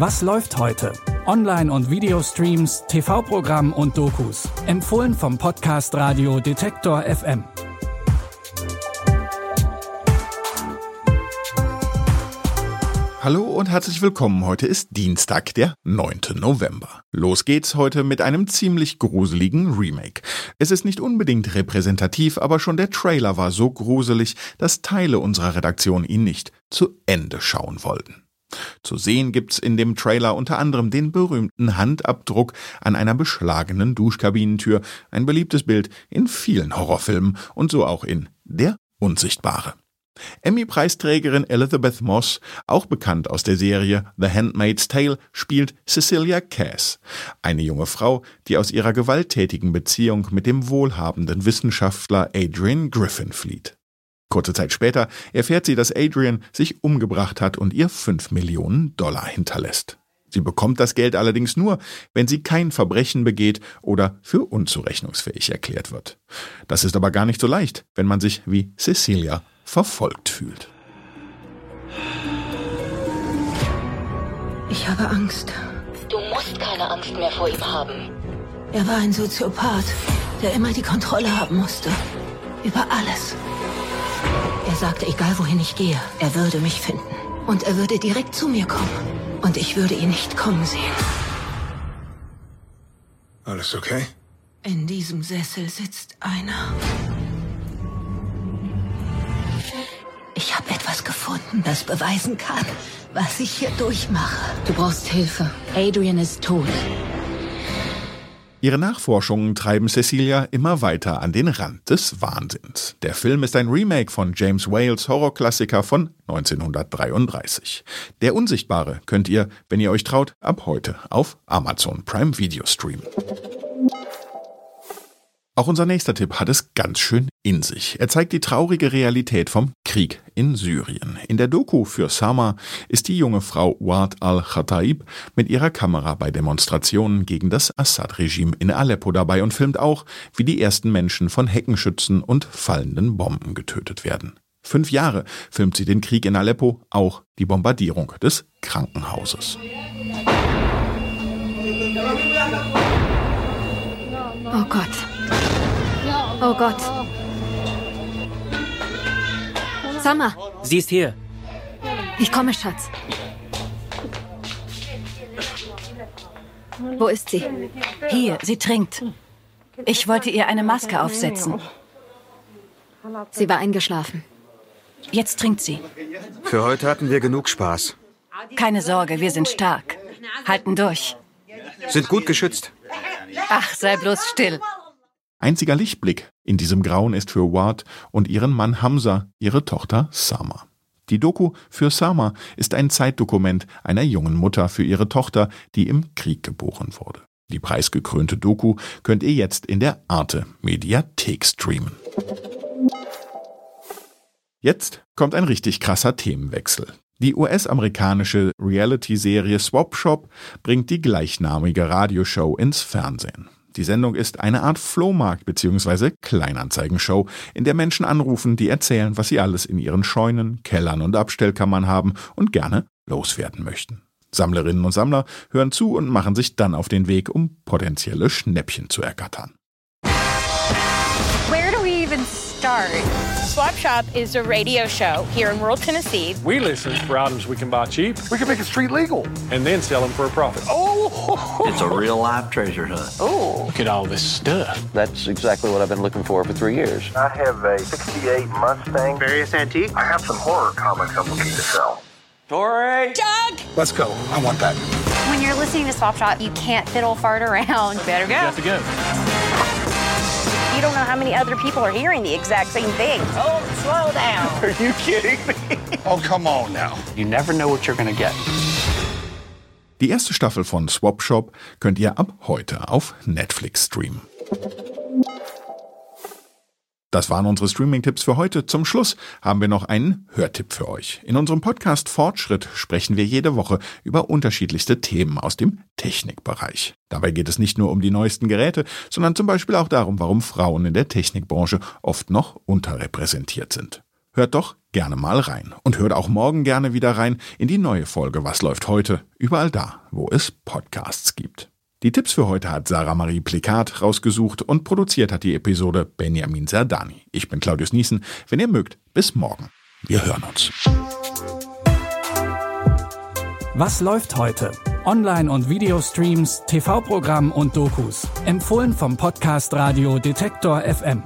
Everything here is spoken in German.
Was läuft heute? Online- und Videostreams, TV-Programm und Dokus. Empfohlen vom Podcast Radio Detektor FM. Hallo und herzlich willkommen. Heute ist Dienstag, der 9. November. Los geht's heute mit einem ziemlich gruseligen Remake. Es ist nicht unbedingt repräsentativ, aber schon der Trailer war so gruselig, dass Teile unserer Redaktion ihn nicht zu Ende schauen wollten. Zu sehen gibt's in dem Trailer unter anderem den berühmten Handabdruck an einer beschlagenen Duschkabinentür, ein beliebtes Bild in vielen Horrorfilmen und so auch in Der Unsichtbare. Emmy-Preisträgerin Elizabeth Moss, auch bekannt aus der Serie The Handmaid's Tale, spielt Cecilia Cass, eine junge Frau, die aus ihrer gewalttätigen Beziehung mit dem wohlhabenden Wissenschaftler Adrian Griffin flieht. Kurze Zeit später erfährt sie, dass Adrian sich umgebracht hat und ihr 5 Millionen Dollar hinterlässt. Sie bekommt das Geld allerdings nur, wenn sie kein Verbrechen begeht oder für unzurechnungsfähig erklärt wird. Das ist aber gar nicht so leicht, wenn man sich wie Cecilia verfolgt fühlt. Ich habe Angst. Du musst keine Angst mehr vor ihm haben. Er war ein Soziopath, der immer die Kontrolle haben musste. Über alles. Er sagte, egal wohin ich gehe, er würde mich finden. Und er würde direkt zu mir kommen. Und ich würde ihn nicht kommen sehen. Alles okay? In diesem Sessel sitzt einer. Ich habe etwas gefunden, das beweisen kann, was ich hier durchmache. Du brauchst Hilfe. Adrian ist tot. Ihre Nachforschungen treiben Cecilia immer weiter an den Rand des Wahnsinns. Der Film ist ein Remake von James Wales Horrorklassiker von 1933. Der Unsichtbare könnt ihr, wenn ihr euch traut, ab heute auf Amazon Prime Video streamen. Auch unser nächster Tipp hat es ganz schön in sich. Er zeigt die traurige Realität vom Krieg in Syrien. In der Doku für Sama ist die junge Frau Ward al-Khataib mit ihrer Kamera bei Demonstrationen gegen das Assad-Regime in Aleppo dabei und filmt auch, wie die ersten Menschen von Heckenschützen und fallenden Bomben getötet werden. Fünf Jahre filmt sie den Krieg in Aleppo, auch die Bombardierung des Krankenhauses. Oh Gott. Oh Gott. Summer, Sie ist hier. ich komme, Schatz. Wo ist sie? Hier, sie trinkt. Ich wollte ihr eine Maske aufsetzen. Sie war eingeschlafen. Jetzt trinkt sie. Für heute hatten wir genug Spaß. Keine Sorge, wir sind stark. Halten durch. Sind gut geschützt. Ach, sei bloß still. Einziger Lichtblick in diesem Grauen ist für Ward und ihren Mann Hamza ihre Tochter Sama. Die Doku für Sama ist ein Zeitdokument einer jungen Mutter für ihre Tochter, die im Krieg geboren wurde. Die preisgekrönte Doku könnt ihr jetzt in der Arte Mediathek streamen. Jetzt kommt ein richtig krasser Themenwechsel. Die US-amerikanische Reality-Serie Swap Shop bringt die gleichnamige Radioshow ins Fernsehen. Die Sendung ist eine Art Flohmarkt bzw. Kleinanzeigenshow, in der Menschen anrufen, die erzählen, was sie alles in ihren Scheunen, Kellern und Abstellkammern haben und gerne loswerden möchten. Sammlerinnen und Sammler hören zu und machen sich dann auf den Weg, um potenzielle Schnäppchen zu ergattern. Where do we even start? Swap Shop is a radio show here in rural Tennessee. We listen for items we can buy cheap We can make it street legal. and then sell them for a profit. Oh! It's a real live treasure hunt. Oh! Look at all this stuff. That's exactly what I've been looking for for three years. I have a 68 Mustang. Various antique. I have some horror comics I'm looking to sell. Tori! Doug! Let's go. I want that. When you're listening to Swap Shop, you can't fiddle fart around. Better You go. have to go. You don't know how many other people are hearing the exact same thing. Oh, slow down. Are you kidding me? Oh, come on now. You never know what you're gonna get. Die erste Staffel von Swap Shop könnt ihr ab heute auf Netflix streamen. Das waren unsere Streaming-Tipps für heute. Zum Schluss haben wir noch einen Hörtipp für euch. In unserem Podcast Fortschritt sprechen wir jede Woche über unterschiedlichste Themen aus dem Technikbereich. Dabei geht es nicht nur um die neuesten Geräte, sondern zum Beispiel auch darum, warum Frauen in der Technikbranche oft noch unterrepräsentiert sind. Hört doch gerne mal rein und hört auch morgen gerne wieder rein in die neue Folge Was läuft heute? Überall da, wo es Podcasts gibt. Die Tipps für heute hat Sarah Marie Plikat rausgesucht und produziert hat die Episode Benjamin Serdani. Ich bin Claudius Niesen. Wenn ihr mögt, bis morgen. Wir hören uns. Was läuft heute? Online- und Videostreams, TV-Programm und Dokus. Empfohlen vom Podcast Radio Detektor FM.